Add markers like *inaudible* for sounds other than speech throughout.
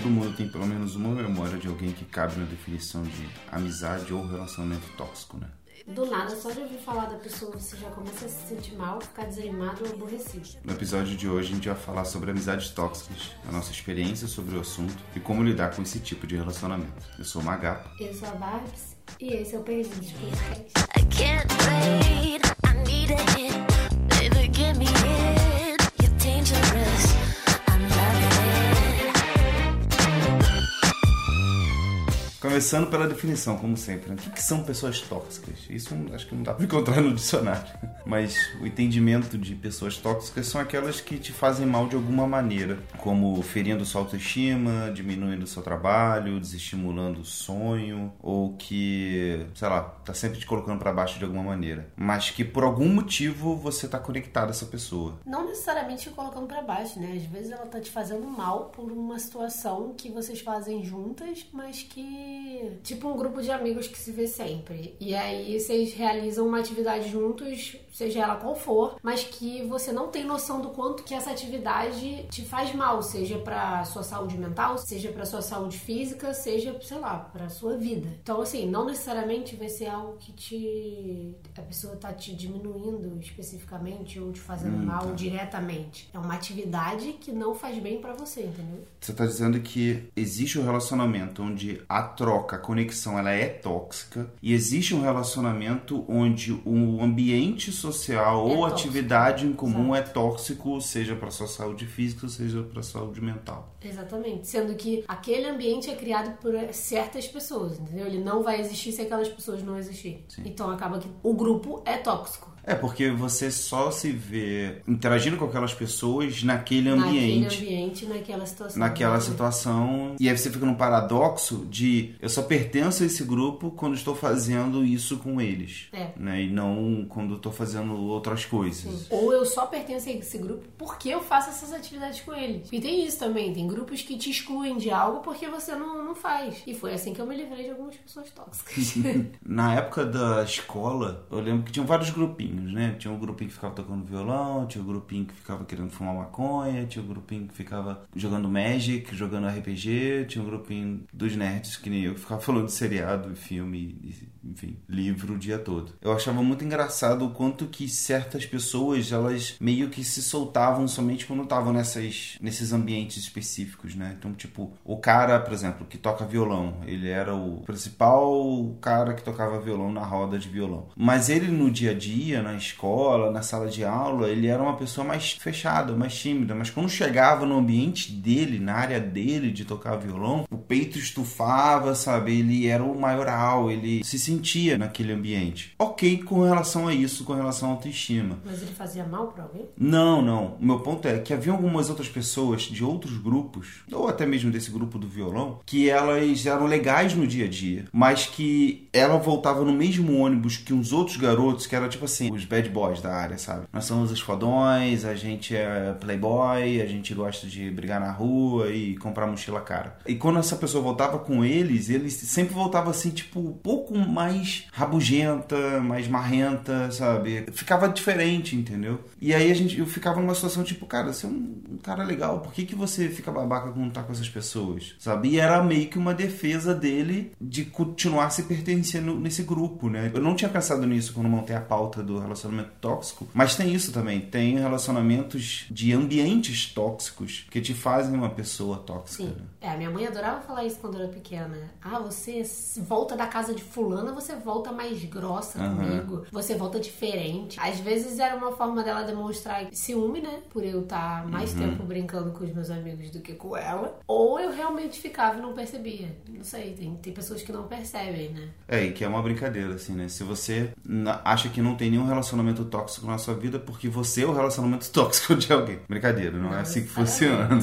todo mundo tem pelo menos uma memória de alguém que cabe na definição de amizade ou relacionamento tóxico, né? Do nada, só de ouvir falar da pessoa, você já começa a se sentir mal, ficar desanimado ou aborrecido. No episódio de hoje, a gente vai falar sobre amizades tóxicas, a nossa experiência sobre o assunto e como lidar com esse tipo de relacionamento. Eu sou o Magapa. Eu sou a Barbs e esse é o Perdidos Podcast. Começando pela definição, como sempre. né? O que, são pessoas tóxicas? Isso acho que não dá pra encontrar no dicionário. Mas o entendimento de pessoas tóxicas são aquelas que te fazem mal de alguma maneira, como ferindo sua autoestima, diminuindo seu trabalho, desestimulando o sonho, ou que, sei lá, tá sempre te colocando pra baixo de alguma maneira. Mas que por algum motivo você tá conectado a essa pessoa. Não necessariamente te colocando pra baixo, né? Às vezes ela tá te fazendo mal por uma situação que vocês fazem juntas, mas que. Tipo um grupo de amigos que se vê sempre. E aí vocês realizam uma atividade juntos, seja ela qual for, mas que você não tem noção do quanto que essa atividade te faz mal, seja pra sua saúde mental, seja pra sua saúde física, seja, sei lá, pra sua vida. Então, assim, não necessariamente vai ser algo que te. a pessoa tá te diminuindo especificamente ou te fazendo mal diretamente. É uma atividade que não faz bem pra você, entendeu? Você tá dizendo que existe um relacionamento onde a troca, a conexão, ela é tóxica e existe um relacionamento onde o ambiente social ou tóxico. atividade em comum é tóxico, seja para sua saúde física, seja para saúde mental. Exatamente. Sendo que aquele ambiente é criado por certas pessoas, entendeu? Ele não vai existir se aquelas pessoas não existirem. Então acaba que o grupo é tóxico. É porque você só se vê interagindo com aquelas pessoas naquele ambiente. Naquele ambiente, naquela situação. naquela né? situação. E aí você fica num paradoxo de eu só pertenço a esse grupo quando estou fazendo isso com eles. É. Né? E não quando estou fazendo outras coisas. Ou eu só pertenço a esse grupo porque eu faço essas atividades com eles. E tem isso também, tem grupos que te excluem de algo porque você não, não faz. E foi assim que eu me livrei de algumas pessoas tóxicas. *laughs* Na época da escola, eu lembro que tinham vários grupinhos, né? Tinha um grupinho que ficava tocando violão, tinha um grupinho que ficava querendo fumar maconha, tinha um grupinho que ficava jogando Magic, jogando RPG, tinha um grupinho dos nerds, que nem eu, que ficava falando de seriado, filme, enfim, livro o dia todo. Eu achava muito engraçado o quanto que certas pessoas, elas meio que se soltavam somente quando estavam nessas, nesses ambientes específicos, né? Então, tipo, o cara, por exemplo, que toca violão, ele era o principal cara que tocava violão na roda de violão. Mas ele no dia a dia, na escola, na sala de aula, ele era uma pessoa mais fechada, mais tímida. Mas quando chegava no ambiente dele, na área dele de tocar violão, o peito estufava, sabe? Ele era o maioral, ele se sentia naquele ambiente. Ok com relação a isso, com relação à autoestima. Mas ele fazia mal pra alguém? Não, não. O meu ponto é que havia algumas outras pessoas de outros grupos, ou até mesmo desse grupo do violão, que elas eram legais no dia a dia, mas que ela voltava no mesmo ônibus que uns outros garotos, que eram tipo assim, os bad boys da área, sabe? Nós somos os fodões, a gente é playboy, a gente gosta de brigar na rua e comprar mochila cara. E quando essa pessoa voltava com eles, eles sempre voltava assim, tipo, um pouco mais rabugenta, mais marrenta, sabe? Ficava diferente, entendeu? E aí a gente, eu ficava numa situação tipo, cara, você é um, um cara legal, por que, que você fica babaca quando tá com essas pessoas? Sabe? E era meio que uma defesa dele de continuar se pertencendo nesse grupo, né? Eu não tinha pensado nisso quando montei a pauta do relacionamento tóxico, mas tem isso também. Tem relacionamentos de ambientes tóxicos que te fazem uma pessoa tóxica. Sim. né? É, a minha mãe adorava falar isso quando eu era pequena. Ah, você volta da casa de fulana, você volta mais grossa Aham. comigo. Você volta diferente. Às vezes era uma forma dela demonstrar ciúme, né? Por eu estar mais tempo brincando com os meus amigos do que com ela. Ou eu realmente ficava e não percebia. Não sei, tem, tem pessoas que não percebem, né? É, e que é uma brincadeira, assim, né? Se você acha que não tem nenhum relacionamento tóxico na sua vida, porque você é o relacionamento *laughs* tóxico de alguém. Brincadeira, não, é Não, assim que funciona.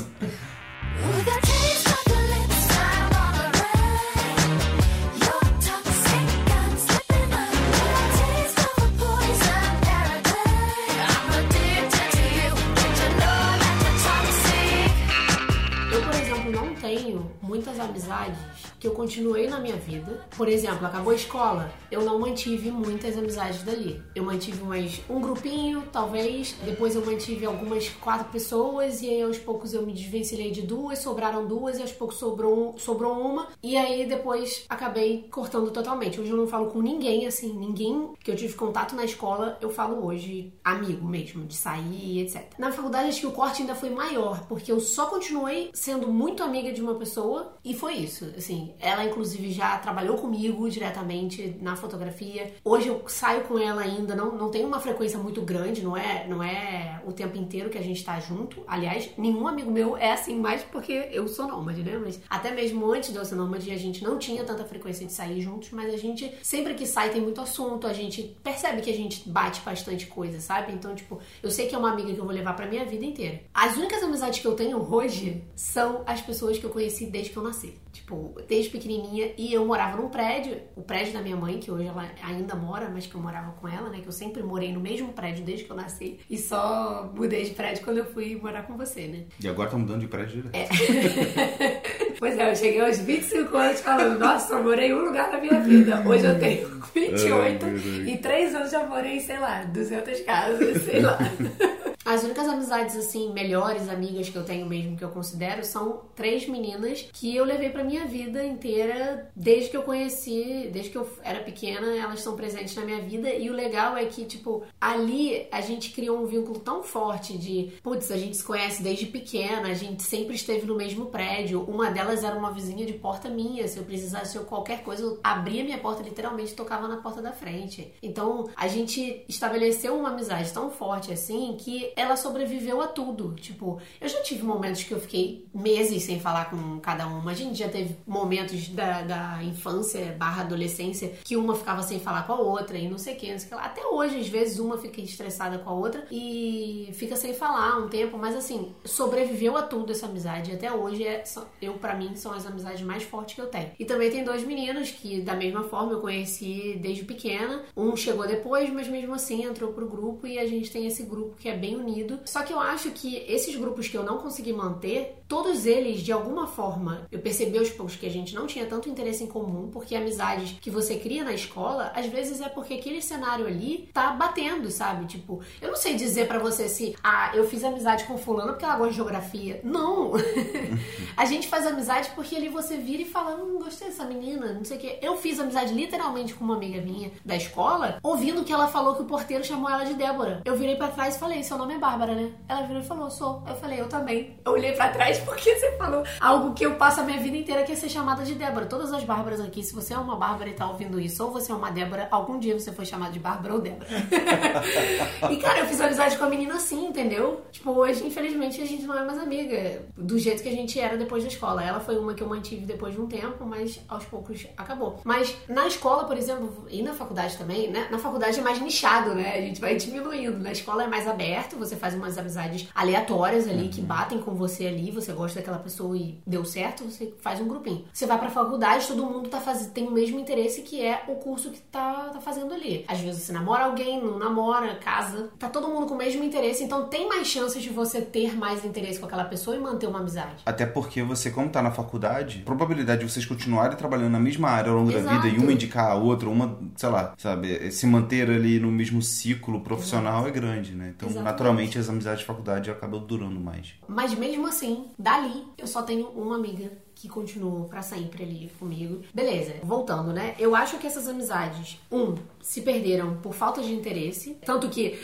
Que eu continuei na minha vida. Por exemplo, acabou a escola, eu não mantive muitas amizades dali. Eu mantive mais um grupinho, talvez. Depois eu mantive algumas quatro pessoas e aí aos poucos eu me desvencilhei de duas, sobraram duas e aos poucos sobrou, sobrou uma. E aí depois acabei cortando totalmente. Hoje eu não falo com ninguém, assim, ninguém que eu tive contato na escola, eu falo hoje amigo mesmo, de sair, etc. Na faculdade acho que o corte ainda foi maior, porque eu só continuei sendo muito amiga de uma pessoa e foi isso. Assim, ela inclusive já trabalhou comigo diretamente na fotografia. Hoje eu saio com ela ainda, não, não tem uma frequência muito grande, não é, não é o tempo inteiro que a gente tá junto. Aliás, nenhum amigo meu é assim mais porque eu sou nômade, né? Mas até mesmo antes de eu ser nômade, a gente não tinha tanta frequência de sair juntos, mas a gente sempre que sai tem muito assunto, a gente percebe que a gente bate bastante coisa, sabe? Então, tipo, eu sei que é uma amiga que eu vou levar pra minha vida inteira. As únicas amizades que eu tenho hoje são as pessoas que eu conheci desde que eu nasci. Tipo, desde pequenininha e eu morava num prédio, o prédio da minha mãe, que hoje ela ainda mora, mas que eu morava com ela, né? Que eu sempre morei no mesmo prédio desde que eu nasci e só mudei de prédio quando eu fui morar com você, né? E agora tá mudando de prédio direto. *laughs* Pois é, eu cheguei aos 25 anos falando, nossa, eu morei em um lugar na minha vida. Hoje eu tenho 28 Ai, meu Deus. e 3 anos já morei, sei lá, 200 casas, sei lá. *laughs* As únicas amizades, assim, melhores amigas que eu tenho mesmo, que eu considero, são três meninas que eu levei pra minha vida inteira, desde que eu conheci, desde que eu era pequena, elas estão presentes na minha vida. E o legal é que, tipo, ali a gente criou um vínculo tão forte de, putz, a gente se conhece desde pequena, a gente sempre esteve no mesmo prédio. Uma delas era uma vizinha de porta minha. Se eu precisasse de qualquer coisa, eu abria minha porta literalmente tocava na porta da frente. Então, a gente estabeleceu uma amizade tão forte assim que ela sobreviveu a tudo. Tipo, eu já tive momentos que eu fiquei meses sem falar com cada uma. A gente já teve momentos da, da infância barra adolescência que uma ficava sem falar com a outra e não sei o que, não sei o que lá. Até hoje, às vezes, uma fica estressada com a outra e fica sem falar um tempo, mas assim, sobreviveu a tudo essa amizade. Até hoje, é, eu, pra mim, são as amizades mais fortes que eu tenho. E também tem dois meninos que, da mesma forma, eu conheci desde pequena. Um chegou depois, mas mesmo assim entrou pro grupo e a gente tem esse grupo que é bem unido. Só que eu acho que esses grupos que eu não consegui manter, todos eles, de alguma forma, eu percebi aos poucos que a gente não tinha tanto interesse em comum, porque amizades que você cria na escola, às vezes é porque aquele cenário ali tá batendo, sabe? Tipo, eu não sei dizer pra você se, ah, eu fiz amizade com fulano porque ela gosta de geografia. Não! *laughs* a gente faz amizade porque ali você vira e fala, hum, gostei dessa menina, não sei o quê. Eu fiz amizade literalmente com uma amiga minha da escola, ouvindo que ela falou que o porteiro chamou ela de Débora. Eu virei pra trás e falei, seu nome é Bárbara, né? Ela virou e falou, sou. Eu falei, eu também. Eu olhei pra trás porque você falou algo que eu passo a minha vida inteira que é ser chamada de Débora. Todas as Bárbaras aqui, se você é uma Bárbara e tá ouvindo isso, ou você é uma Débora, algum dia você foi chamada de Bárbara ou Débora. *laughs* e cara, eu fiz amizade com a menina assim, entendeu? Tipo, hoje, infelizmente, a gente não é mais amiga do jeito que a gente era depois da escola. Ela foi uma que eu mantive depois de um tempo, mas aos poucos acabou. Mas na escola, por exemplo, e na faculdade também, né? Na faculdade é mais nichado, né? A gente vai diminuindo. Na escola é mais aberto, você faz umas amizades aleatórias ali que batem com você ali, você gosta daquela pessoa e deu certo, você faz um grupinho. Você vai pra faculdade, todo mundo tá faz... tem o mesmo interesse que é o curso que tá, tá fazendo ali. Às vezes você namora alguém, não namora, casa. Tá todo mundo com o mesmo interesse, então tem mais chances de você ter mais interesse com aquela pessoa e manter uma amizade. Até porque você, como tá na faculdade, a probabilidade de vocês continuarem trabalhando na mesma área ao longo da Exato. vida e uma indicar a outra, uma, sei lá, sabe, se manter ali no mesmo ciclo profissional é grande, né? Então, Exatamente. naturalmente, as amizades de faculdade acabam durando mais. Mas mesmo assim, dali, eu só tenho uma amiga que continuou pra sempre ali comigo. Beleza, voltando, né? Eu acho que essas amizades, um, se perderam por falta de interesse. Tanto que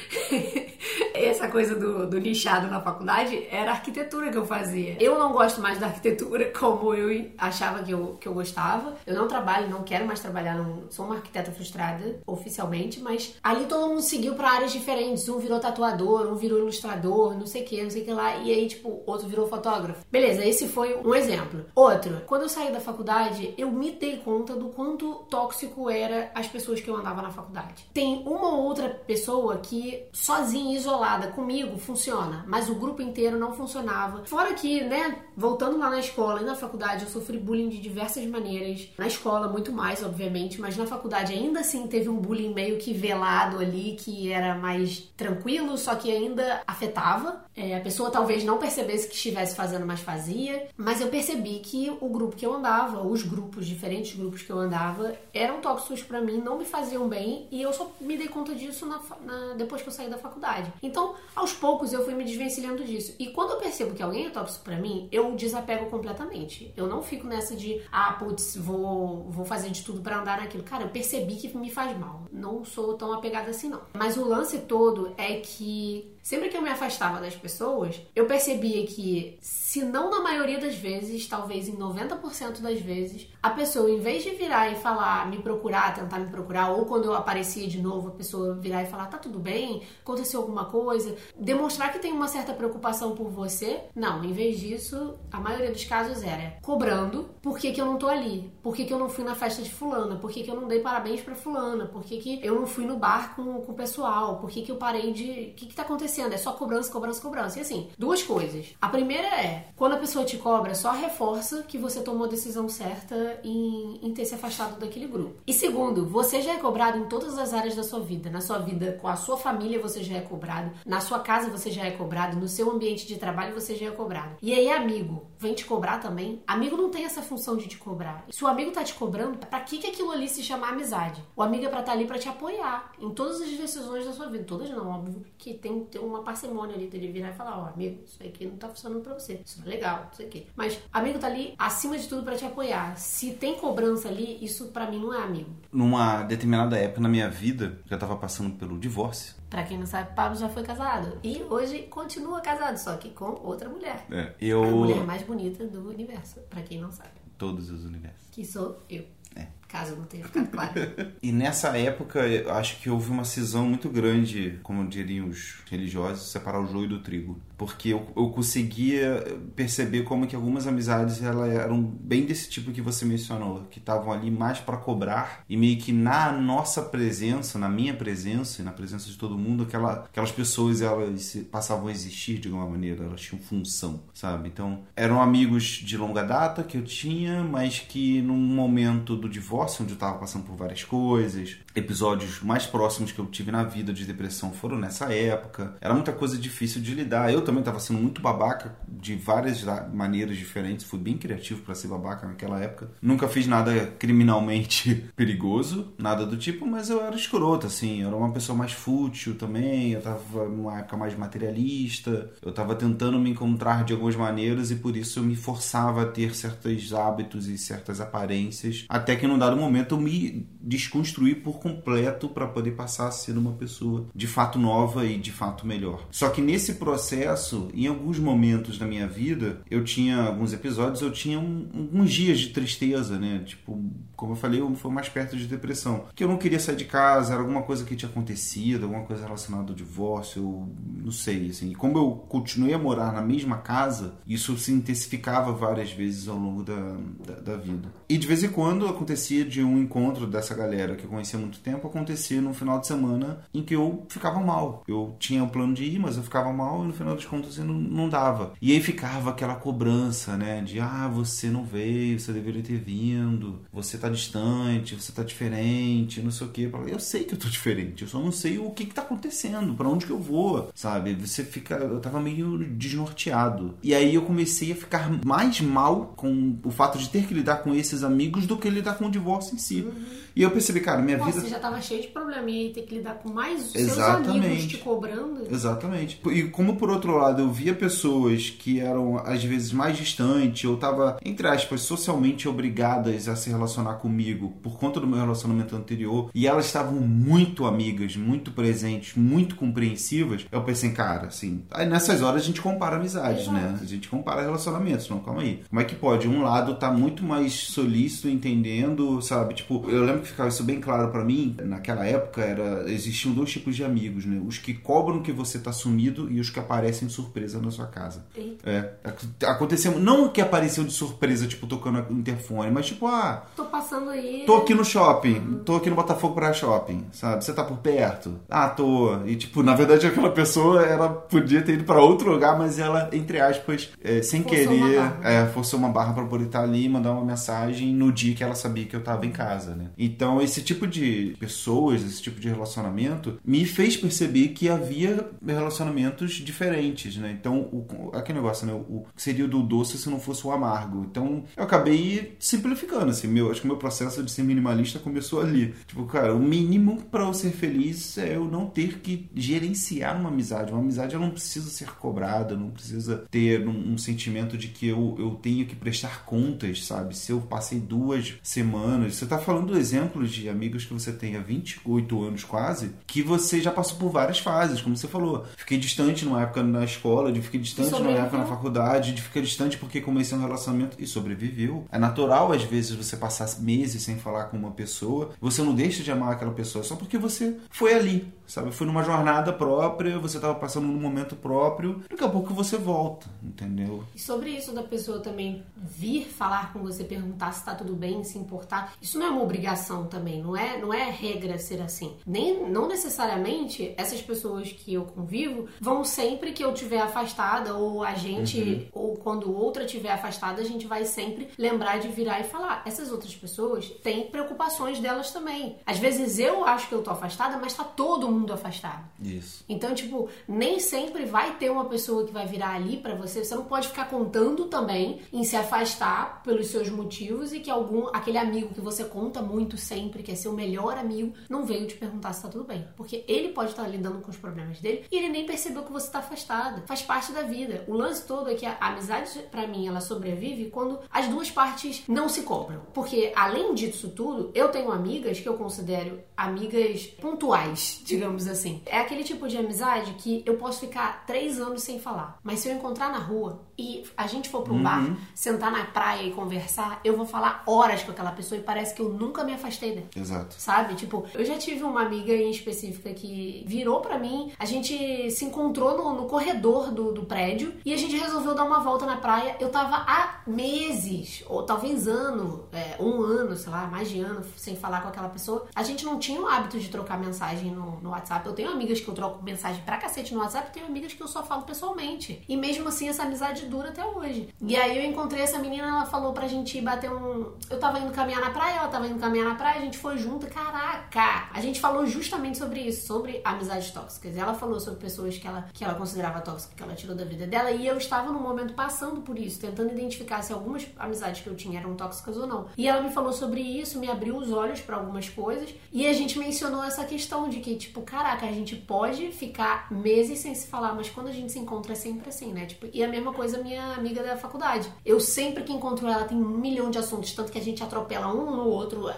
*laughs* essa coisa do, do na faculdade era a arquitetura que eu fazia. Eu não gosto mais da arquitetura *laughs* como eu achava que eu, que eu gostava. Eu não trabalho, não quero mais trabalhar, não sou uma arquiteta frustrada oficialmente, mas ali todo mundo seguiu pra áreas diferentes. Um virou tatuador, um virou ilustrador, não sei o que, não sei o que lá. E aí, tipo, outro virou fotógrafo. Beleza, esse foi um exemplo. Outro, quando eu saí da faculdade, eu me dei conta do quanto tóxico era as pessoas que eu andava na faculdade. Tem uma ou outra pessoa que, sozinha, isolada, isolada comigo funciona, mas o grupo inteiro não funcionava. Fora que, né, voltando lá na escola e na faculdade, eu sofri bullying de diversas maneiras. Na escola, muito mais, obviamente, mas na faculdade ainda assim teve um bullying meio que velado ali, que era mais tranquilo, só que ainda afetava. É, a pessoa talvez não percebesse que estivesse fazendo, mas fazia. Mas eu percebi que o grupo que eu andava, os grupos, diferentes grupos que eu andava, eram tóxicos pra mim, não me faziam bem, e eu só me dei conta disso na na- depois que eu saí da faculdade. Então, aos poucos, eu fui me desvencilhando disso. E quando eu percebo que alguém é tóxico pra mim, eu desapego completamente. Eu não fico nessa de, ah, putz, vou, vou fazer de tudo pra andar naquilo. Cara, eu percebi que me faz mal. Não sou tão apegada assim, não. Mas o lance todo é que sempre que eu me afastava das pessoas, eu percebia que, se não na maioria das vezes, talvez em 90% das vezes, a pessoa, em vez de virar e falar, me procurar, tentar me procurar, ou quando eu aparecia de novo, a pessoa virar e falar, tá tudo bem? Aconteceu alguma coisa? Demonstrar que tem uma certa preocupação por você. Não, em vez disso, a maioria dos casos era cobrando por que, que eu não tô ali, por que, que eu não fui na festa de fulana, por que, que eu não dei parabéns pra fulana, por que, que eu não fui no bar com, com o pessoal, por que, que eu parei de. O que, que tá acontecendo? É só cobrança, cobrança, cobrança. E assim, duas coisas. A primeira é, quando a pessoa te cobra, só reforça que você tomou a decisão certa em, em ter se afastado daquele grupo. E segundo, você já é cobrado em todas as áreas da sua vida. Na sua vida com a sua família, você já é cobrado. Na sua casa, você já é cobrado. No seu ambiente de trabalho, você já é cobrado. E aí, amigo, vem te cobrar também? Amigo não tem essa função de te cobrar. Se o amigo tá te cobrando, pra que, que aquilo ali se chama amizade? O amigo é pra estar ali pra te apoiar em todas as decisões da sua vida. Todas não, óbvio que tem que ter uma parcimônia ali dele virar e falar, ó, amigo, isso aqui não tá funcionando pra você. Isso não é legal, não sei o quê. Mas amigo tá ali acima de tudo pra te apoiar. Se tem cobrança ali, isso pra mim não é amigo. Numa determinada época na minha vida, eu tava passando pelo divórcio. Pra quem não sabe, Pablo já foi casado. E hoje continua casado, só que com outra mulher. É, A eu. mulher mais bonita do universo, pra quem não sabe. Todos os universos. Que sou eu. É. Caso não tenha ficado claro. *laughs* E nessa época, acho que houve uma cisão muito grande, como diriam os religiosos, separar o joio do trigo. Porque eu, eu conseguia perceber como que algumas amizades elas eram bem desse tipo que você mencionou, que estavam ali mais para cobrar e meio que na nossa presença, na minha presença e na presença de todo mundo, aquela, aquelas pessoas elas passavam a existir de alguma maneira, elas tinham função, sabe? Então, eram amigos de longa data que eu tinha, mas que num momento do divórcio, onde eu tava passando por várias coisas, episódios mais próximos que eu tive na vida de depressão foram nessa época. Era muita coisa difícil de lidar. Eu também tava sendo muito babaca de várias maneiras diferentes. Fui bem criativo para ser babaca naquela época. Nunca fiz nada criminalmente *laughs* perigoso, nada do tipo, mas eu era escroto, assim. Eu era uma pessoa mais fútil também. Eu tava numa época mais materialista. Eu tava tentando me encontrar de algumas maneiras e por isso eu me forçava a ter certos hábitos e certas aparências. Até que num dado momento eu me desconstruí por completo para poder passar a ser uma pessoa de fato nova e de fato melhor. Só que nesse processo, em alguns momentos da minha vida, eu tinha alguns episódios, eu tinha um- alguns dias de tristeza, né? Tipo, como eu falei, eu foi mais perto de depressão. Que eu não queria sair de casa, era alguma coisa que tinha acontecido, alguma coisa relacionada ao divórcio, eu não sei, assim. E como eu continuei a morar na mesma casa, isso se intensificava várias vezes ao longo da, da, da vida. E de vez em quando acontecia de um encontro dessa galera que eu conhecia há muito tempo, acontecia no final de semana em que eu ficava mal. Eu tinha o plano de ir, mas eu ficava mal e no final das contas não, não dava. E aí ficava aquela cobrança, né? De ah, você não veio, você deveria ter vindo, você tá distante, você tá diferente, não sei o quê. Eu sei que eu tô diferente, eu só não sei o que que tá acontecendo, pra onde que eu vou, sabe? Você fica. Eu tava meio desnorteado. E aí eu comecei a ficar mais mal com o fato de ter que lidar com esses amigos do que lidar com o divórcio em si. E eu percebi, cara, minha Pô, vida. você já tava cheio de problema e aí ter que lidar com mais os seus Exatamente. amigos te cobrando. Exatamente. E como por outro lado eu via pessoas que eram às vezes mais distantes, ou tava, entre aspas, socialmente obrigadas a se relacionar comigo por conta do meu relacionamento anterior, e elas estavam muito amigas, muito presentes, muito compreensivas, eu pensei, cara, assim, aí nessas horas a gente compara amizades, Exato. né? A gente compara relacionamentos, não, calma aí. Como é que pode? Um lado tá muito mais solícito, entendendo, sabe? Tipo, eu lembro que ficava isso bem claro pra mim, naquela época era existiam dois tipos de amigos, né? Os que cobram que você tá sumido e os que aparecem de surpresa na sua casa. Eita. É, ac- aconteceu, não que apareceu de surpresa, tipo, tocando o interfone, mas tipo, ah, Tô passando aí. Tô aqui no shopping, tô aqui no Botafogo pra shopping, sabe? Você tá por perto? Ah, tô. E tipo, na verdade *laughs* aquela pessoa, ela podia ter ido pra outro lugar, mas ela, entre aspas, é, sem Forçou querer, uma é, forçou uma barra pra poder estar ali e mandar uma mensagem no dia que ela sabia que eu tava em casa, né? Então esse tipo de pessoas, esse tipo de relacionamento, me fez perceber que havia relacionamentos diferentes, né? Então, o, aquele negócio, né? O, que seria do doce se não fosse o amargo. Então, eu acabei simplificando, assim, meu, acho que meu processo de ser minimalista começou ali. Tipo, cara, o mínimo para eu ser feliz é eu não ter que gerenciar uma amizade. Uma amizade ela não precisa ser cobrada, não precisa ter um, um sentimento de que eu, eu tenho que prestar contas, sabe? Se eu passei duas semanas. Você tá falando exemplos de amigos que você tem há 28 anos quase, que você já passou por várias fases, como você falou. Fiquei distante numa época na escola, de fiquei distante numa época na faculdade, de ficar distante porque comecei um relacionamento e sobreviveu. É natural, às vezes, você passar meses sem falar com uma pessoa. Você não deixa de amar aquela pessoa só porque você foi ali, sabe? Foi numa jornada própria, você estava passando num momento próprio. Daqui a pouco você volta, entendeu? E sobre isso da pessoa também vir falar com você, perguntar se tá tudo bem, se importar, isso não é uma obrigação também, não é, não é regra ser assim. Nem não necessariamente essas pessoas que eu convivo vão sempre que eu tiver afastada ou a gente ou quando outra tiver afastada, a gente vai sempre lembrar de virar e falar, essas outras pessoas têm preocupações delas também. Às vezes eu acho que eu tô afastada, mas tá todo mundo afastado. Isso. Então, tipo, nem sempre vai ter uma pessoa que vai virar ali pra você. Você não pode ficar contando também em se afastar pelos seus motivos e que algum aquele amigo que você conta muito sempre, que é seu melhor amigo, não veio te perguntar se tá tudo bem. Porque ele pode estar lidando com os problemas dele e ele nem percebeu que você tá afastada. Faz parte da vida. O lance todo é que a amizade, pra mim, ela sobrevive quando as duas partes não se cobram. Porque, além disso tudo, eu tenho amigas que eu considero amigas pontuais, digamos assim. É aquele tipo de amizade que eu posso ficar três anos sem falar. Mas se eu encontrar na rua e a gente for pra um bar, sentar na praia e conversar, eu vou falar horas com aquela pessoa e parece que eu nunca me afastei dela. Exato. Sabe? Tipo, eu já tive uma amiga em específica que virou pra mim, a gente se encontrou no, no corredor do, do prédio e a gente resolveu dar uma volta na praia. Eu tava há meses, ou talvez ano, é, um ano, sei lá, mais de ano, sem falar com aquela pessoa. A gente não tinha o hábito de trocar mensagem no, no WhatsApp. Eu tenho amigas que eu troco mensagem pra cacete no WhatsApp, tenho amigas que eu só falo pessoalmente. E mesmo assim, essa amizade dura até hoje. E aí eu encontrei essa menina, ela falou pra gente ir bater um. Eu tava indo caminhar na praia, ela tava indo caminhar na praia, a gente foi junto. Caraca! A gente falou justamente sobre isso, sobre amizades tóxicas. Ela falou sobre pessoas que ela, que ela considerava tóxicas, que ela tirou da vida dela. E eu estava no momento passando por isso, tentando identificar se algumas amizades que eu tinha eram tóxicas ou não. E ela me falou sobre isso, me abriu os olhos pra algumas coisas. E a gente mencionou essa questão de que, tipo, caraca, a gente pode ficar meses sem se falar, mas quando a gente se encontra é sempre assim, né? Tipo, e a mesma coisa minha amiga da faculdade. Eu sempre que encontro ela tem um milhão de assuntos, tanto que a gente atropela um no outro,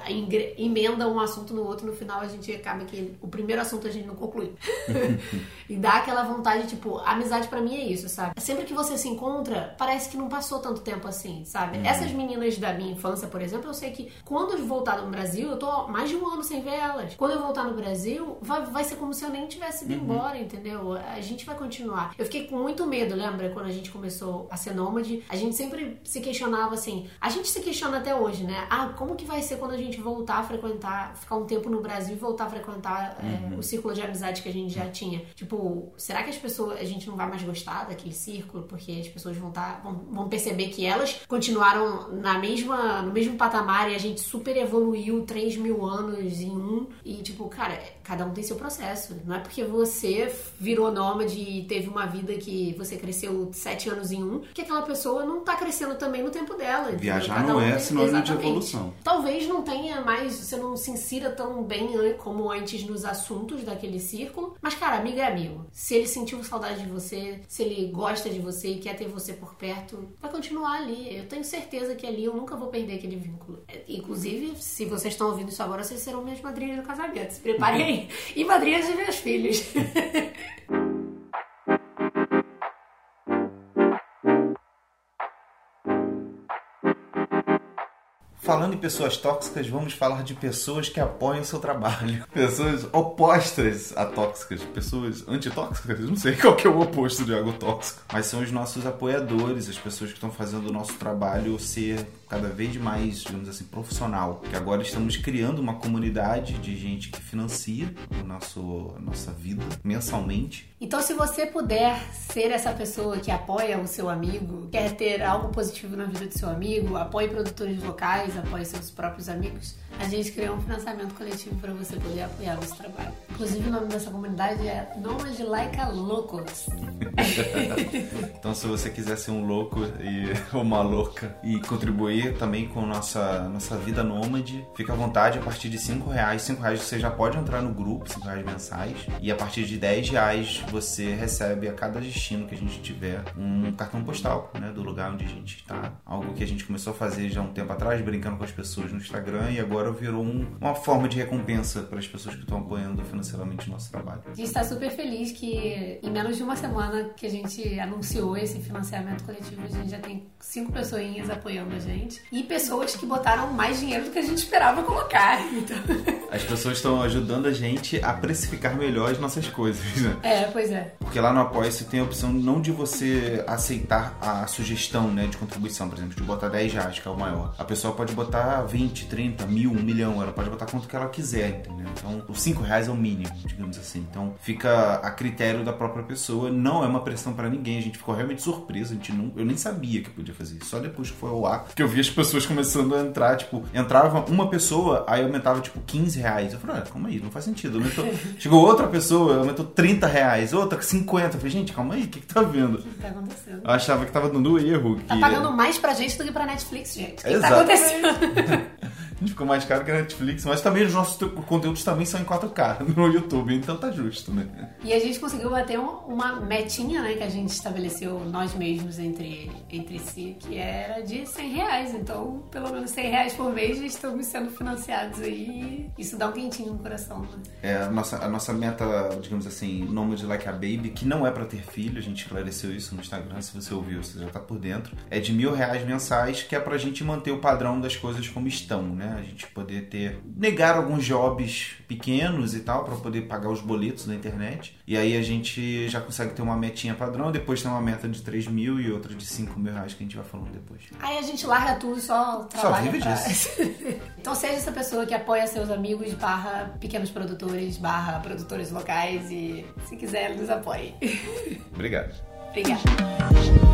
emenda um assunto no outro, no final a gente acaba que o primeiro assunto a gente não conclui. *laughs* e dá aquela vontade, tipo, amizade pra mim é isso, sabe? Sempre que você se encontra, parece que não passou tanto tempo assim, sabe? Essas meninas da minha infância, por exemplo, eu sei que quando eu voltar no Brasil, eu tô mais de um ano sem ver elas. Quando eu voltar no Brasil, vai, vai ser como se eu nem tivesse ido embora, entendeu? A gente vai continuar. Eu fiquei com muito medo, lembra? Quando a gente começou a ser nômade, a gente sempre se questionava assim. A gente se questiona até hoje, né? Ah, como que vai ser quando a gente voltar a frequentar, ficar um tempo no Brasil e voltar a frequentar é, o círculo de amizade que a gente já tinha? Tipo, será que as pessoas, a gente não vai mais gostar daquele círculo? Porque as pessoas vão, tá, vão, vão perceber que elas continuaram na mesma, no mesmo patamar e a gente super evoluiu 3 mil anos em um. E, tipo, cara, cada um tem seu processo. Não é porque você virou nômade e teve uma vida que você cresceu 7 anos em um, que aquela pessoa não tá crescendo também no tempo dela. Viajar não um é sinônimo de evolução. Talvez não tenha mais, você não se insira tão bem an- como antes nos assuntos daquele círculo. Mas, cara, amigo é amigo. Se ele sentiu saudade de você, se ele gosta de você e quer ter você por perto, vai continuar ali. Eu tenho certeza que ali eu nunca vou perder aquele vínculo. É, Inclusive, se vocês estão ouvindo isso agora, vocês serão minhas madrinhas do casamento. Se preparem. e madrinhas de meus filhos. *laughs* Falando em pessoas tóxicas, vamos falar de pessoas que apoiam o seu trabalho. *laughs* Pessoas opostas a tóxicas, pessoas antitóxicas, não sei *laughs* qual que é o oposto de algo tóxico. Mas são os nossos apoiadores, as pessoas que estão fazendo o nosso trabalho ser cada vez mais, digamos assim, profissional. Que agora estamos criando uma comunidade de gente que financia o nosso, a nossa vida mensalmente. Então, se você puder ser essa pessoa que apoia o seu amigo, quer ter algo positivo na vida do seu amigo, apoie produtores locais, apoie seus próprios amigos, a gente criou um financiamento coletivo para você poder apoiar o nosso trabalho. Inclusive, o nome dessa comunidade é Nômade Laica Loucos. *laughs* Então, se você quiser ser um louco e *laughs* uma louca e contribuir também com nossa nossa vida nômade, fica à vontade a partir de 5 reais. 5 reais você já pode entrar no grupo, 5 reais mensais. E a partir de 10 reais você recebe a cada destino que a gente tiver um cartão postal, né? Do lugar onde a gente está. Algo que a gente começou a fazer já há um tempo atrás, brincando com as pessoas no Instagram, e agora virou um- uma forma de recompensa para as pessoas que estão apoiando financeiramente o nosso trabalho. A gente está super feliz que em menos de uma semana que a gente anunciou esse financiamento coletivo, a gente já tem cinco pessoinhas apoiando a gente e pessoas que botaram mais dinheiro do que a gente esperava colocar. *laughs* Então, As pessoas estão ajudando a gente a precificar melhor as nossas coisas, né? é, pois é. Porque lá no Apoia-se tem a opção não de você aceitar a sugestão né, de contribuição, por exemplo, de botar 10 reais, que é o maior. A pessoa pode botar 20, 30, mil, 1 milhão, ela pode botar quanto que ela quiser, entendeu? Então, os 5 reais é o mínimo, digamos assim. Então, fica a critério da própria pessoa, não é uma pressão pra ninguém. A gente ficou realmente surpreso, a gente não, eu nem sabia que podia fazer isso. Só depois que foi ao ar que eu vi as pessoas começando a entrar, tipo, entrava uma pessoa, aí aumentava tipo 15 reais. Eu falei, ah, calma aí, não faz sentido. Aumentou... *laughs* Chegou outra pessoa, aumentou 30 reais, outra 50. Eu falei, gente, calma aí, o que, que tá vendo? O que tá acontecendo? Eu achava que tava dando erro. Que... Tá pagando mais pra gente do que pra Netflix, gente. O que, tá Exato. acontecendo? *laughs* A *laughs* gente ficou mais caro que a Netflix, mas também os nossos conteúdos também são em 4K *laughs* no YouTube, então tá justo, né? E a gente conseguiu bater um- uma metinha, né, que a gente estabeleceu nós mesmos entre, entre si, que era de 100 reais. Então, pelo menos 100 reais por mês já estamos sendo financiados aí. Isso dá um quentinho no coração, né? É, a, nossa, a nossa meta, digamos assim, nome de Like a Baby, que não é pra ter filho, a gente esclareceu isso no Instagram, se você ouviu, você já tá por dentro, é de mil reais mensais, que é pra gente manter o padrão das coisas como estão, né? A gente poder ter, negar alguns jobs pequenos e tal, pra poder pagar os boletos da internet, e aí a gente já consegue ter uma metinha padrão, depois tem uma meta de 3 mil e outra de 5 mil reais que a gente vai falando depois. Aí a gente larga tudo e só trabalha vive pra... disso. *laughs* então seja essa pessoa que apoia seus amigos, barra pequenos produtores, barra produtores locais e se quiser, nos apoie. *laughs* Obrigado. Obrigada.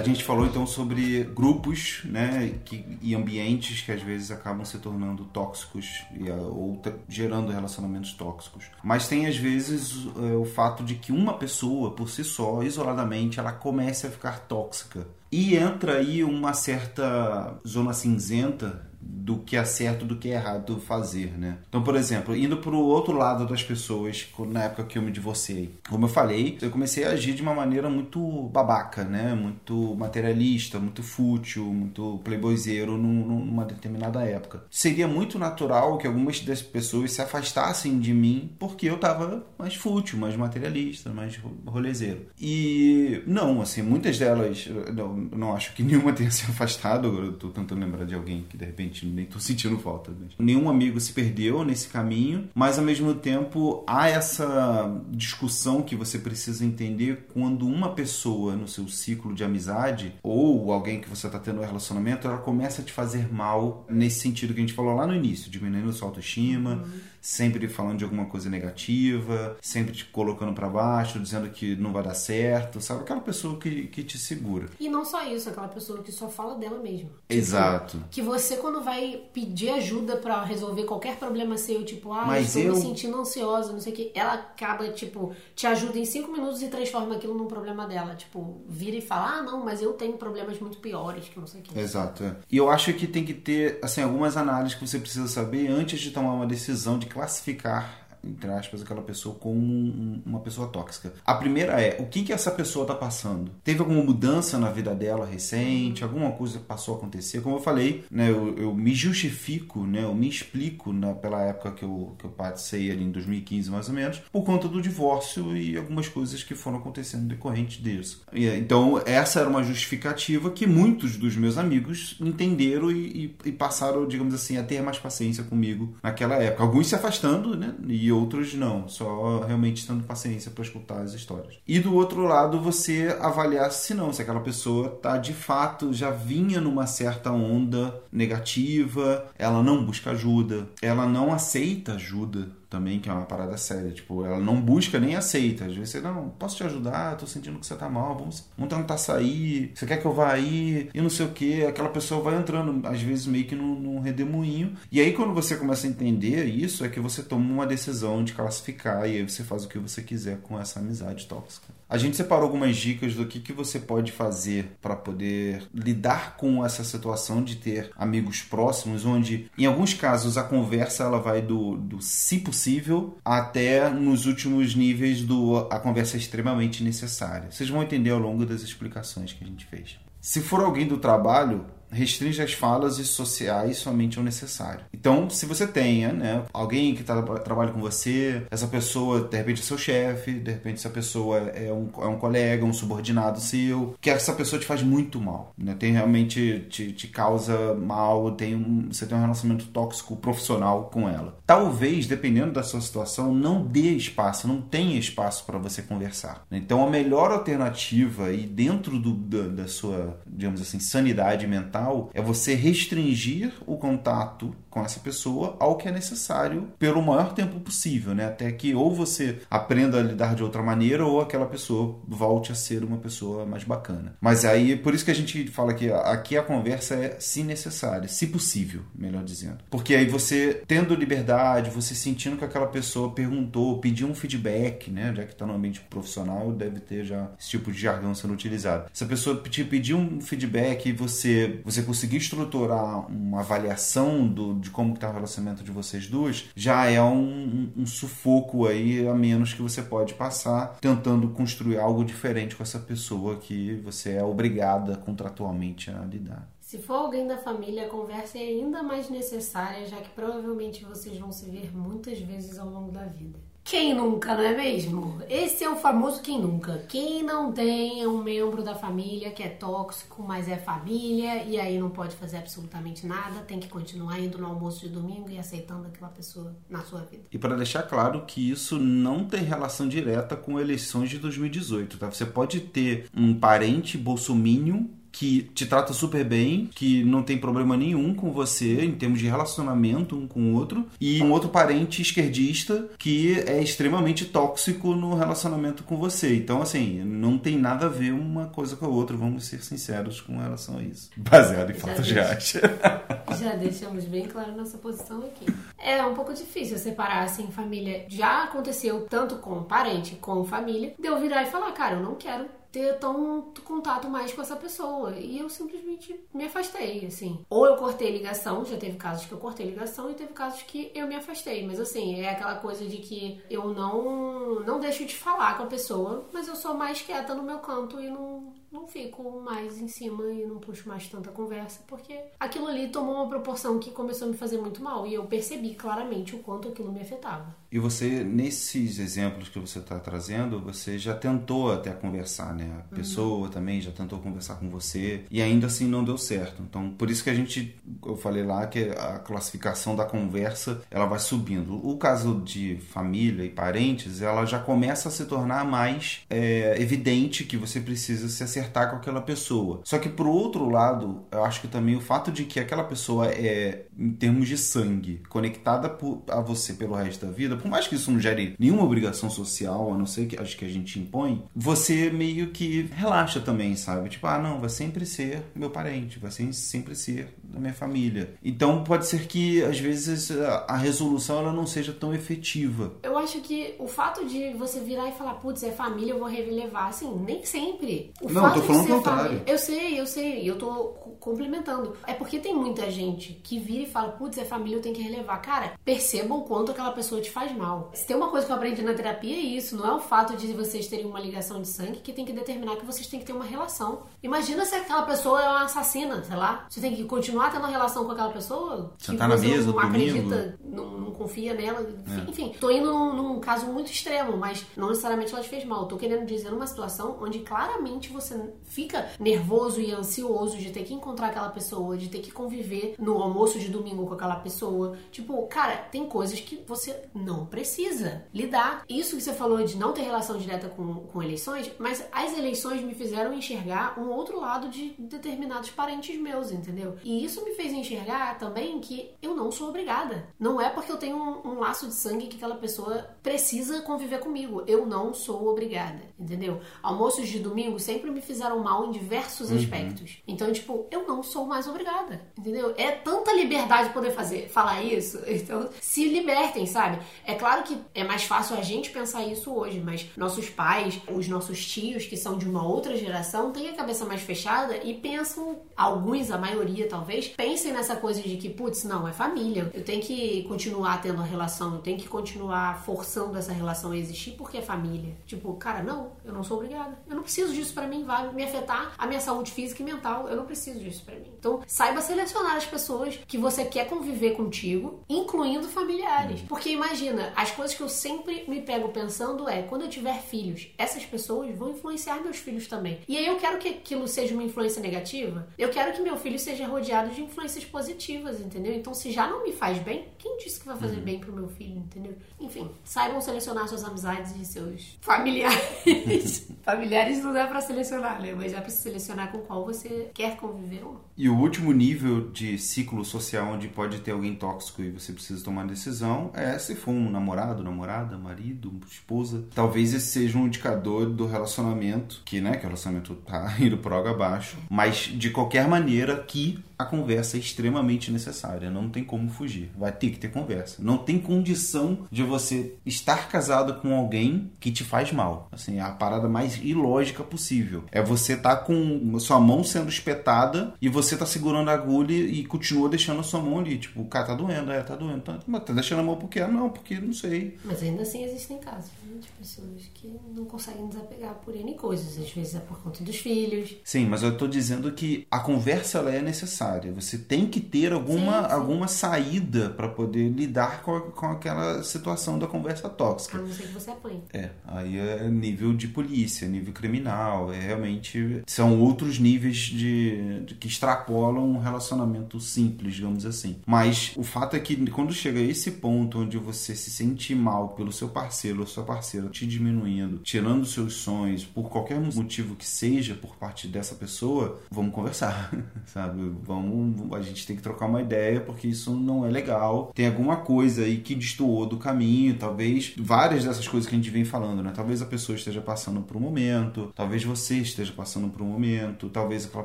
A gente falou então sobre grupos né, que, e ambientes que às vezes acabam se tornando tóxicos e, ah, ou gerando relacionamentos tóxicos. Mas tem às vezes eh, o fato de que uma pessoa, por si só, isoladamente, ela comece a ficar tóxica. E entra aí uma certa zona cinzenta do que é certo do que é errado fazer, né? Então, por exemplo, indo pro outro lado das pessoas, na época que eu me divorciei, como eu falei, eu comecei a agir de uma maneira muito babaca, né? Muito materialista, muito fútil, muito playboyzeiro num- numa determinada época. Seria muito natural que algumas das pessoas se afastassem de mim porque eu tava mais fútil, mais materialista, mais ro- rolezeiro. E não, assim, muitas delas, não, não acho que nenhuma tenha se afastado, eu tô tentando lembrar de alguém que de repente nem tô sentindo falta. mas Nenhum amigo se perdeu nesse caminho, mas ao mesmo tempo há essa discussão que você precisa entender quando uma pessoa no seu ciclo de amizade ou alguém que você está tendo um relacionamento, ela começa a te fazer mal nesse sentido que a gente falou lá no início, diminuindo sua autoestima, sempre falando de alguma coisa negativa, sempre te colocando para baixo, dizendo que não vai dar certo, sabe? Aquela pessoa que, que te segura. E não só isso, aquela pessoa que só fala dela mesma. Tipo, Exato. Que você, quando vai pedir ajuda pra resolver qualquer problema seu, tipo, ah, Mas estou eu- me sentindo ansiosa, não sei o que, ela acaba, tipo, te ajuda em cinco minutos e transforma aquilo num problema dela. Tipo, vira e fala, ah, não, mas eu tenho problemas muito piores, que não sei o que. Exato. E eu acho que tem que ter assim algumas análises que você precisa saber antes de tomar uma decisão de classificar entre aspas, aquela pessoa como um- uma pessoa tóxica. A primeira é, o que que essa pessoa tá passando? Teve alguma mudança na vida dela recente? Alguma coisa passou a acontecer? Como eu falei, né, eu, eu me justifico, né, eu me explico na, pela época que eu, que eu passei ali em 2015 mais ou menos, por conta do divórcio e algumas coisas que foram acontecendo decorrente disso. E, então, essa era uma justificativa que muitos dos meus amigos entenderam e, e- e passaram, digamos assim, a ter mais paciência comigo naquela época. Alguns se afastando, né? E outros não, só realmente tendo paciência para escutar as histórias. E do outro lado, você avaliar se não, se aquela pessoa tá de fato já vinha numa certa onda negativa, ela não busca ajuda, ela não aceita ajuda também, que é uma parada séria. Tipo, ela não busca nem aceita. Às vezes você, não, posso te ajudar, tô sentindo que você tá mal, vamos, vamos tentar sair, você quer que eu vá aí, e não sei o que. Aquela pessoa vai entrando, às vezes, meio que num, num redemoinho. E aí, quando você começa a entender isso, é que você toma uma decisão de classificar, e aí você faz o que você quiser com essa amizade tóxica. A gente separou algumas dicas do que, que você pode fazer para poder lidar com essa situação de ter amigos próximos, onde em alguns casos a conversa ela vai do, do se possível até nos últimos níveis do a conversa é extremamente necessária. Vocês vão entender ao longo das explicações que a gente fez. Se for alguém do trabalho, restringe as falas e sociais somente ao necessário. Então, se você tenha, né, alguém que tá, trabalha com você, essa pessoa, de repente, é seu chefe, de repente, essa pessoa é um, é um colega, um subordinado seu, que essa pessoa te faz muito mal, né? Tem realmente, te, te causa mal, tem um, você tem um relacionamento tóxico profissional com ela. Talvez, dependendo da sua situação, não dê espaço, não tenha espaço para você conversar. Então, a melhor alternativa e dentro do, da, da sua, digamos assim, sanidade mental é você restringir o contato com essa pessoa ao que é necessário pelo maior tempo possível, né? Até que ou você aprenda a lidar de outra maneira ou aquela pessoa volte a ser uma pessoa mais bacana. Mas aí, por isso que a gente fala que aqui a conversa é se necessário, se possível, melhor dizendo. Porque aí você tendo liberdade, você sentindo que aquela pessoa perguntou, pediu um feedback, né? Já que está no ambiente profissional, deve ter já esse tipo de jargão sendo utilizado. Se a pessoa te pedir um feedback e você, você conseguir estruturar uma avaliação do, de como está o relacionamento de vocês duas, já é um, um, um sufoco aí a menos que você pode passar tentando construir algo diferente com essa pessoa que você é obrigada contratualmente a lidar. Se for alguém da família, a conversa é ainda mais necessária, já que provavelmente vocês vão se ver muitas vezes ao longo da vida. Quem nunca, não é mesmo? Esse é o famoso quem nunca. Quem não tem um membro da família que é tóxico, mas é família, e aí não pode fazer absolutamente nada, tem que continuar indo no almoço de domingo e aceitando aquela pessoa na sua vida. E para deixar claro que isso não tem relação direta com eleições de 2018, tá? Você pode ter um parente bolsominion que te trata super bem, que não tem problema nenhum com você em termos de relacionamento um com o outro, e um outro parente esquerdista que é extremamente tóxico no relacionamento com você. Então, assim, não tem nada a ver uma coisa com a outra, vamos ser sinceros com relação a isso. *laughs* Baseado em fatos reais. *laughs* Já deixamos bem claro nossa posição aqui. É um pouco difícil separar assim família. Já aconteceu tanto com parente, com família, de eu virar e falar, cara, eu não quero ter tanto contato mais com essa pessoa. E eu simplesmente me afastei, assim. Ou eu cortei ligação, já teve casos que eu cortei ligação e teve casos que eu me afastei. Mas assim, é aquela coisa de que eu não, não deixo de falar com a pessoa, mas eu sou mais quieta no meu canto e não, não fico mais em cima e não puxo mais tanta conversa, porque aquilo ali tomou uma proporção que começou a me fazer muito mal e eu percebi claramente o quanto aquilo me afetava. E você, nesses exemplos que você está trazendo, você já tentou até conversar, né? A pessoa também já tentou conversar com você e ainda assim não deu certo. Então, por isso que a gente, eu falei lá que a classificação da conversa ela vai subindo. O caso de família e parentes, ela já começa a se tornar mais é, evidente que você precisa se acertar com aquela pessoa. Só que por outro lado, eu acho que também o fato de que aquela pessoa é, em termos de sangue, conectada por- a você pelo resto da vida, por mais que isso não gere nenhuma obrigação social, a não ser que acho que a gente impõe, você meio que relaxa também, sabe? Tipo, ah, não, vai sempre ser meu parente, vai sem- sempre ser da minha família. Então pode ser que às vezes a, resolução ela não seja tão efetiva. Eu acho que o fato de você virar e falar, putz, é família, eu vou relevar, assim, nem sempre. O Não, fato tô de falando ser o contrário. família- Eu sei, eu sei. Eu tô complementando. É porque tem muita gente que vira e fala, putz, é família, eu tenho que relevar. Cara, perceba o quanto aquela pessoa te faz mal. Se tem uma coisa que eu aprendi na terapia é isso, não é o fato de vocês terem uma ligação de sangue que tem que determinar que vocês têm que ter uma relação. Imagina se aquela pessoa é uma assassina, sei lá. Você tem que continuar tendo uma relação com aquela pessoa que Sentar na você mesa não domingo. acredita, não, não confia nela. Enfim, tô indo num, num caso muito extremo, mas não necessariamente ela te fez mal. Tô querendo dizer numa situação onde claramente você fica nervoso e ansioso de ter que encontrar aquela pessoa, de ter que conviver no almoço de domingo com aquela pessoa. Tipo, cara, tem coisas que você não precisa lidar. Isso que você falou de não ter relação direta com, com eleições, mas as eleições me fizeram enxergar um outro lado de determinados parentes meus, entendeu? E isso me fez enxergar também que eu não sou obrigada. Não é porque eu tenho um, um laço de sangue que aquela pessoa precisa conviver comigo. Eu não sou obrigada, entendeu? Almoços de domingo sempre me fizeram mal em diversos aspectos. Então, tipo, eu não sou mais obrigada, entendeu? É tanta liberdade poder fazer, falar isso. *laughs* Então, se libertem, sabe? É claro que é mais fácil a gente pensar isso hoje, mas nossos pais, os nossos tios, que são de uma outra geração, têm a cabeça mais fechada e pensam, alguns, a maioria talvez, pensem nessa coisa de que, putz, não, é família. Eu tenho que continuar tendo a relação, eu tenho que continuar forçando essa relação a existir porque é família. Tipo, cara, não, eu não sou obrigada. Eu não preciso disso pra mim, vai me afetar a minha saúde física e mental. Eu não preciso disso pra mim. Então, saiba selecionar as pessoas que você quer conviver contigo, incluindo familiares. Porque imagina, as coisas que eu sempre me pego pensando é, quando eu tiver filhos, essas pessoas vão influenciar meus filhos também. E aí eu quero que aquilo seja uma influência negativa. Eu quero que meu filho seja rodeado de influências positivas, entendeu? Então, se já não me faz bem, quem disse que vai fazer bem pro meu filho, entendeu? Enfim, saibam selecionar suas amizades e seus familiares. *laughs* familiares não dá pra selecionar, né? Mas dá pra selecionar com qual você quer conviver ou não. E o último nível de ciclo social onde pode ter alguém tóxico e você precisa tomar decisão é se for um namorado, namorada, marido, esposa. Talvez esse seja um indicador do relacionamento, que, né, que o relacionamento tá *laughs* indo por água abaixo, mas de qualquer maneira que a conversa é extremamente necessária, não tem como fugir. Vai ter que ter conversa. Não tem condição de você estar casado com alguém que te faz mal. Assim, é a parada mais ilógica possível. É você tá com sua mão sendo espetada e você tá segurando a agulha e continua deixando a sua mão ali. Tipo, o cara tá doendo, é, tá doendo. Tá, mas tá deixando a mão porque não, porque não sei. Mas ainda assim existem casos né, de pessoas que não conseguem desapegar por N coisas. Às vezes é por conta dos filhos. Sim, mas eu tô dizendo que a conversa ela é necessária. Você tem que ter alguma, Sim, sim. alguma saída para poder lidar com, a- com aquela situação da conversa A tóxica. não ser que você apanhe. É, aí é nível de polícia, nível criminal, é realmente são outros níveis de, de que extrapolam um relacionamento simples, digamos assim. Mas o fato é que quando chega a esse ponto onde você se sente mal pelo seu parceiro ou sua parceira te diminuindo, tirando seus sonhos por qualquer motivo que seja por parte dessa pessoa, vamos conversar, *laughs* sabe? Vamos, a gente tem que trocar uma ideia porque isso não é legal. Tem alguma coisa aí que destoou do caminho, talvez várias dessas coisas que a gente vem falando, né? Talvez a pessoa esteja passando por um momento, talvez você esteja passando por um momento, talvez aquela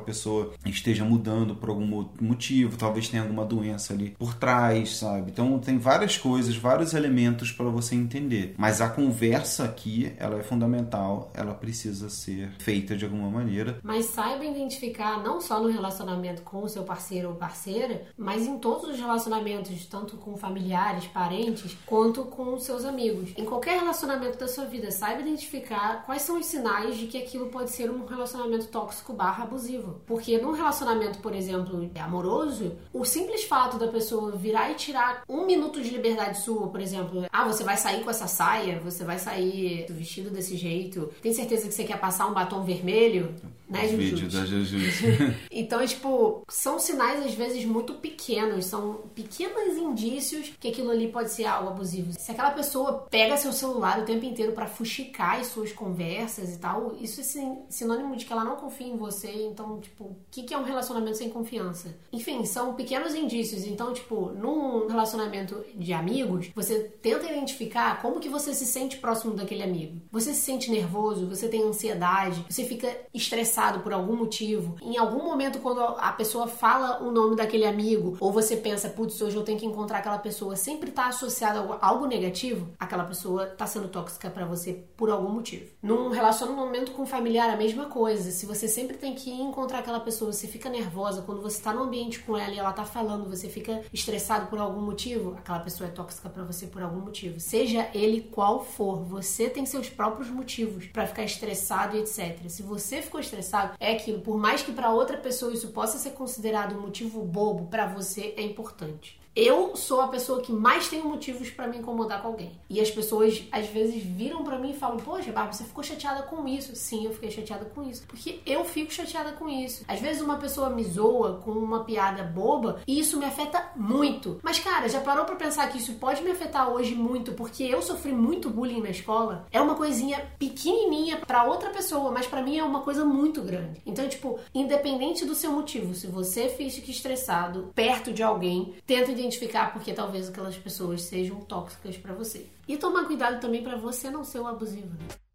pessoa esteja mudando por algum mo- motivo, talvez tenha alguma doença ali por trás, sabe? Então tem várias coisas, vários elementos para você entender. Mas a conversa aqui, ela é fundamental, ela precisa ser feita de alguma maneira. Mas saiba identificar não só no relacionamento com o seu parceiro ou parceira, mas em todos os relacionamentos, tanto com familiares, parentes, quanto com seus amigos. Em qualquer relacionamento da sua vida, saiba identificar quais são os sinais de que aquilo pode ser um relacionamento tóxico barra abusivo. Porque num relacionamento, por exemplo, amoroso, o simples fato da pessoa virar e tirar um minuto de liberdade sua, por exemplo, ah, você vai sair com essa saia, você vai sair vestido desse jeito, tem certeza que você quer passar um batom vermelho? Né, Juju? vídeos da. *laughs* Então, é, tipo, são sinais às vezes muito pequenos, são pequenos indícios que aquilo ali pode ser algo abusivo. Se aquela pessoa pega seu celular o tempo inteiro pra fuxicar as suas conversas e tal, isso é sin- sinônimo de que ela não confia em você. Então, tipo, o que que é um relacionamento sem confiança? Enfim, são pequenos indícios. Então, tipo, num relacionamento de amigos, você tenta identificar como que você se sente próximo daquele amigo. Você se sente nervoso, você tem ansiedade, você fica estressado por algum motivo. Em algum momento, quando a pessoa fala o nome daquele amigo, ou você pensa, putz, hoje eu tenho que encontrar aquela pessoa, sempre tá associada a algo- negativo, aquela pessoa tá sendo tóxica pra você por algum motivo. Num relacionamento com familiar, a mesma coisa. Se você sempre tem que encontrar aquela pessoa, você fica nervosa quando você tá no ambiente com ela e ela tá falando, você fica estressado por algum motivo, aquela pessoa é tóxica pra você por algum motivo. Seja ele qual for, você tem seus próprios motivos pra ficar estressado e etc. Se você ficou estressado, é aquilo. Por mais que pra outra pessoa isso possa ser considerado um motivo bobo, pra você é importante. Eu sou a pessoa que mais tem motivos pra me incomodar com alguém. E as pessoas às vezes viram pra mim e falam: "Poxa, Bárbara, você ficou chateada com isso?" Sim, eu fiquei chateada com isso, porque eu fico chateada com isso. Às vezes uma pessoa me zoa com uma piada boba e isso me afeta muito. Mas cara, já parou pra pensar que isso pode me afetar hoje muito porque eu sofri muito bullying na escola? É uma coisinha pequenininha pra outra pessoa, mas pra mim é uma coisa muito grande. Então, tipo, independente do seu motivo, se você fica estressado perto de alguém, tenta identificar porque talvez aquelas pessoas sejam tóxicas pra você. E tomar cuidado também pra você não ser o abusivo, né?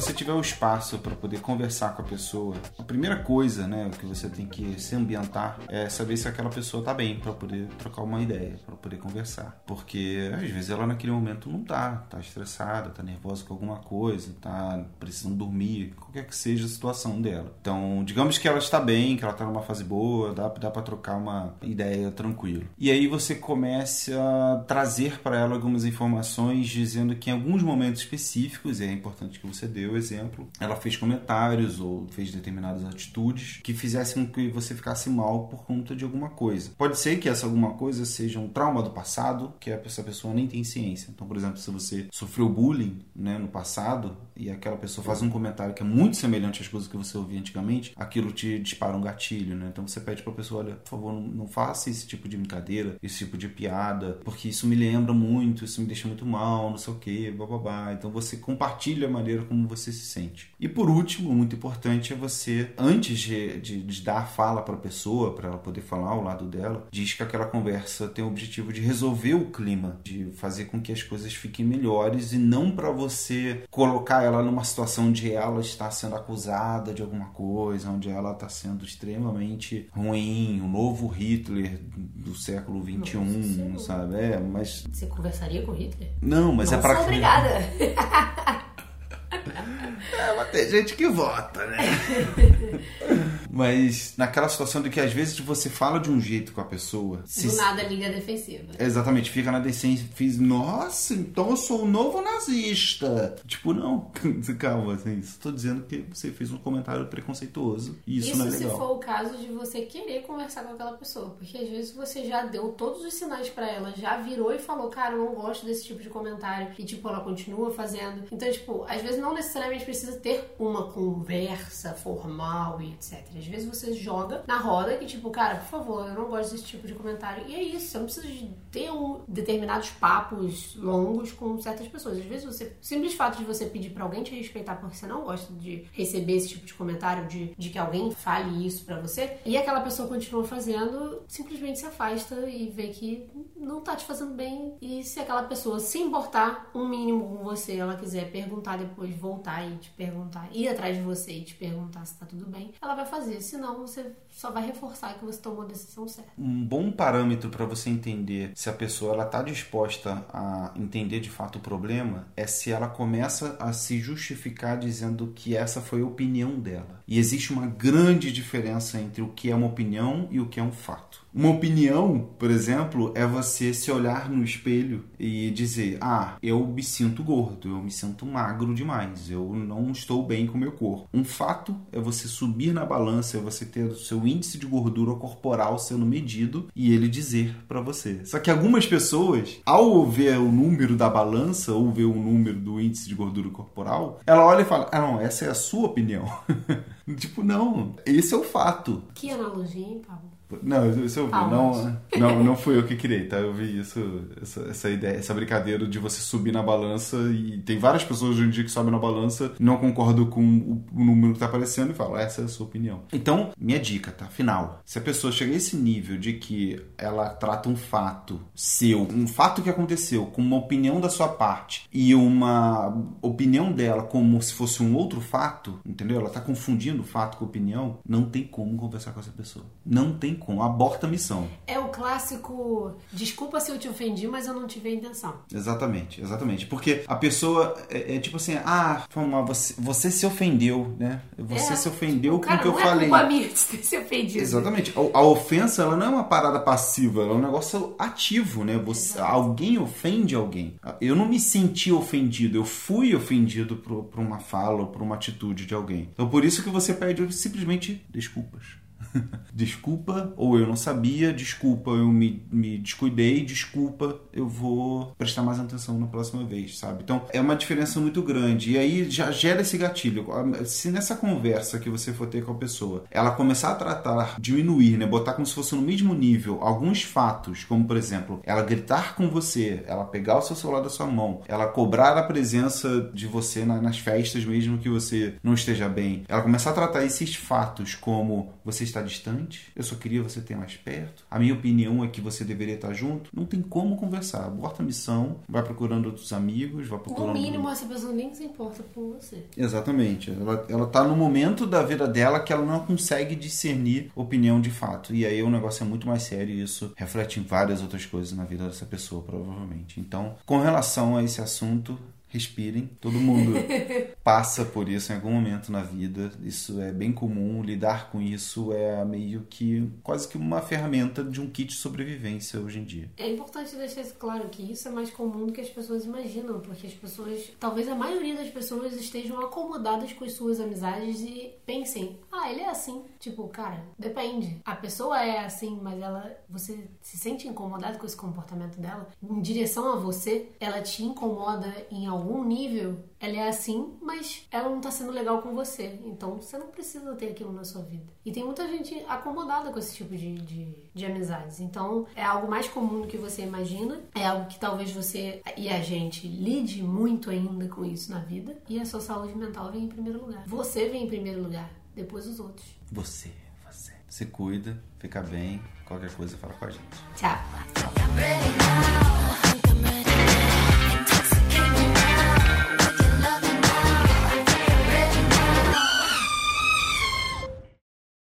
Você tiver o espaço para poder conversar com a pessoa, a primeira coisa, né, que você tem que se ambientar é saber se aquela pessoa tá bem para poder trocar uma ideia, para poder conversar. Porque às vezes ela naquele momento não tá, tá estressada, tá nervosa com alguma coisa, tá precisando dormir, qualquer que seja a situação dela. Então, digamos que ela está bem, que ela tá numa fase boa, dá, dá para trocar uma ideia tranquilo. E aí você começa a trazer para ela algumas informações dizendo que em alguns momentos específicos, e é importante que você dê o exemplo, ela fez comentários ou fez determinadas atitudes que fizessem com que você ficasse mal por conta de alguma coisa. Pode ser que essa alguma coisa seja um trauma do passado, que essa pessoa nem tem ciência. Então, por exemplo, se você sofreu bullying né, no passado e aquela pessoa faz um comentário que é muito semelhante às coisas que você ouvia antigamente, aquilo te dispara um gatilho, né? Então você pede pra pessoa, olha, por favor, não, faça esse tipo de brincadeira, esse tipo de piada, porque isso me lembra muito, isso me deixa muito mal, não sei o que, bababá. Então você compartilha a maneira como você se sente. E por último, muito importante é você, antes de, de, de dar a fala para a pessoa, para ela poder falar ao lado dela, diz que aquela conversa tem o objetivo de resolver o clima, de fazer com que as coisas fiquem melhores e não para você colocar ela numa situação onde ela está sendo acusada de alguma coisa, onde ela está sendo extremamente ruim, o novo Hitler do século XXI, Nossa, sabe? É, mas Você conversaria com Hitler? não, mas não é para obrigada. *laughs* É, mas tem gente que vota, né? *laughs* mas naquela situação de que às vezes você fala de um jeito com a pessoa. se- Do nada liga defensiva. Exatamente, fica na decência, fiz, nossa, então eu sou o novo nazista. Tipo, não, *laughs* calma, assim, estou dizendo que você fez um comentário preconceituoso e isso, Isso, não é se legal. for o caso de você querer conversar com aquela pessoa. Porque às vezes você já deu todos os sinais pra ela, já virou e falou, cara, eu não gosto desse tipo de comentário. E tipo, ela continua fazendo. Então, tipo, às vezes não necessariamente precisa ter uma conversa formal e etc. Às vezes você joga na roda que, tipo, cara, por favor, eu não gosto desse tipo de comentário. E é isso, você não precisa de ter um, determinados papos longos com certas pessoas. Às vezes você. O simples fato de você pedir pra alguém te respeitar porque você não gosta de receber esse tipo de comentário, de, de que alguém fale isso pra você, e aquela pessoa continua fazendo, simplesmente se afasta e vê que não tá te fazendo bem. E se aquela pessoa se importar um mínimo com você, ela quiser perguntar depois, voltar e te perguntar, ir atrás de você e te perguntar se tá tudo bem, ela vai fazer. Senão você só vai reforçar que você tomou a decisão certa. Um bom parâmetro para você entender se a pessoa ela tá disposta a entender de fato o problema é se ela começa a se justificar dizendo que essa foi a opinião dela. E existe uma grande diferença entre o que é uma opinião e o que é um fato. Uma opinião, por exemplo, é você se olhar no espelho e dizer: Ah, eu me sinto gordo, eu me sinto magro demais, eu não estou bem com o meu corpo. Um fato é você subir na balança, é você ter o seu índice de gordura corporal sendo medido e ele dizer pra você. Só que algumas pessoas, ao ver o número da balança ou ver o número do índice de gordura corporal, ela olha e fala: Ah, não, essa é a sua opinião. *laughs* tipo, não, esse é o fato. Que analogia, hein, Pablo? Não, isso eu vi. Aonde? Não, não, não fui eu que criei, tá? Eu vi isso, essa, essa ideia, essa brincadeira de você subir na balança e tem várias pessoas hoje em dia que sobem na balança, não concordam com o, o número que tá aparecendo e falam, essa é a sua opinião. Então, minha dica, tá? Final. Se a pessoa chega a esse nível de que ela trata um fato seu, um fato que aconteceu, com uma opinião da sua parte e uma opinião dela como se fosse um outro fato, entendeu? Ela tá confundindo fato com opinião, não tem como conversar com essa pessoa. Não tem como. Aborta a missão. É o clássico, desculpa se eu te ofendi, mas eu não tive a intenção. Exatamente, exatamente. Porque a pessoa é, é tipo assim, ah, você, você se ofendeu, né? Você É, se ofendeu tipo, com o que eu não falei. É culpa minha de ter se ofendido. Exatamente. A, a ofensa, ela não é uma parada passiva, ela é um negócio ativo, né? Você, alguém ofende alguém. Eu não me senti ofendido, eu fui ofendido por, por uma fala ou por uma atitude de alguém. Então, por isso que você pede simplesmente desculpas. *laughs* desculpa, ou eu não sabia, desculpa, eu me, me descuidei, desculpa, eu vou prestar mais atenção na próxima vez, sabe? Então é uma diferença muito grande. E aí já gera esse gatilho. Se nessa conversa que você for ter com a pessoa, ela começar a tratar, diminuir, né? Botar como se fosse no mesmo nível alguns fatos, como por exemplo, ela gritar com você, ela pegar o seu celular da sua mão, ela cobrar a presença de você na- nas festas, mesmo que você não esteja bem, ela começar a tratar esses fatos como você está distante, eu só queria você ter mais perto, a minha opinião é que você deveria estar junto, não tem como conversar. Aborta a missão, vai procurando outros amigos, vai procurando. No mínimo, essa pessoa nem se importa com você. Exatamente. Ela, ela tá no momento da vida dela que ela não consegue discernir opinião de fato. E aí o negócio é muito mais sério e isso reflete em várias outras coisas na vida dessa pessoa, provavelmente. Então, com relação a esse assunto, respirem. Todo mundo *laughs* passa por isso em algum momento na vida. Isso é bem comum. Lidar com isso é meio que quase que uma ferramenta de um kit de sobrevivência hoje em dia. É importante deixar isso claro que isso é mais comum do que as pessoas imaginam, porque as pessoas, talvez a maioria das pessoas estejam acomodadas com as suas amizades e pensem, ah, ele é assim. Tipo, cara, depende. A pessoa é assim, mas ela, você se sente incomodado com esse comportamento dela em direção a você, ela te incomoda em algum nível. Ela é assim, mas ela não tá sendo legal com você. Então você não precisa ter aquilo na sua vida. E tem muita gente acomodada com esse tipo de, de, de amizades. Então é algo mais comum do que você imagina. É algo que talvez você e a gente lide muito ainda com isso na vida. E a sua saúde mental vem em primeiro lugar. Você vem em primeiro lugar, depois os outros. Você, você. Se cuida, fica bem. Qualquer coisa, fala com a gente. Tchau. Now.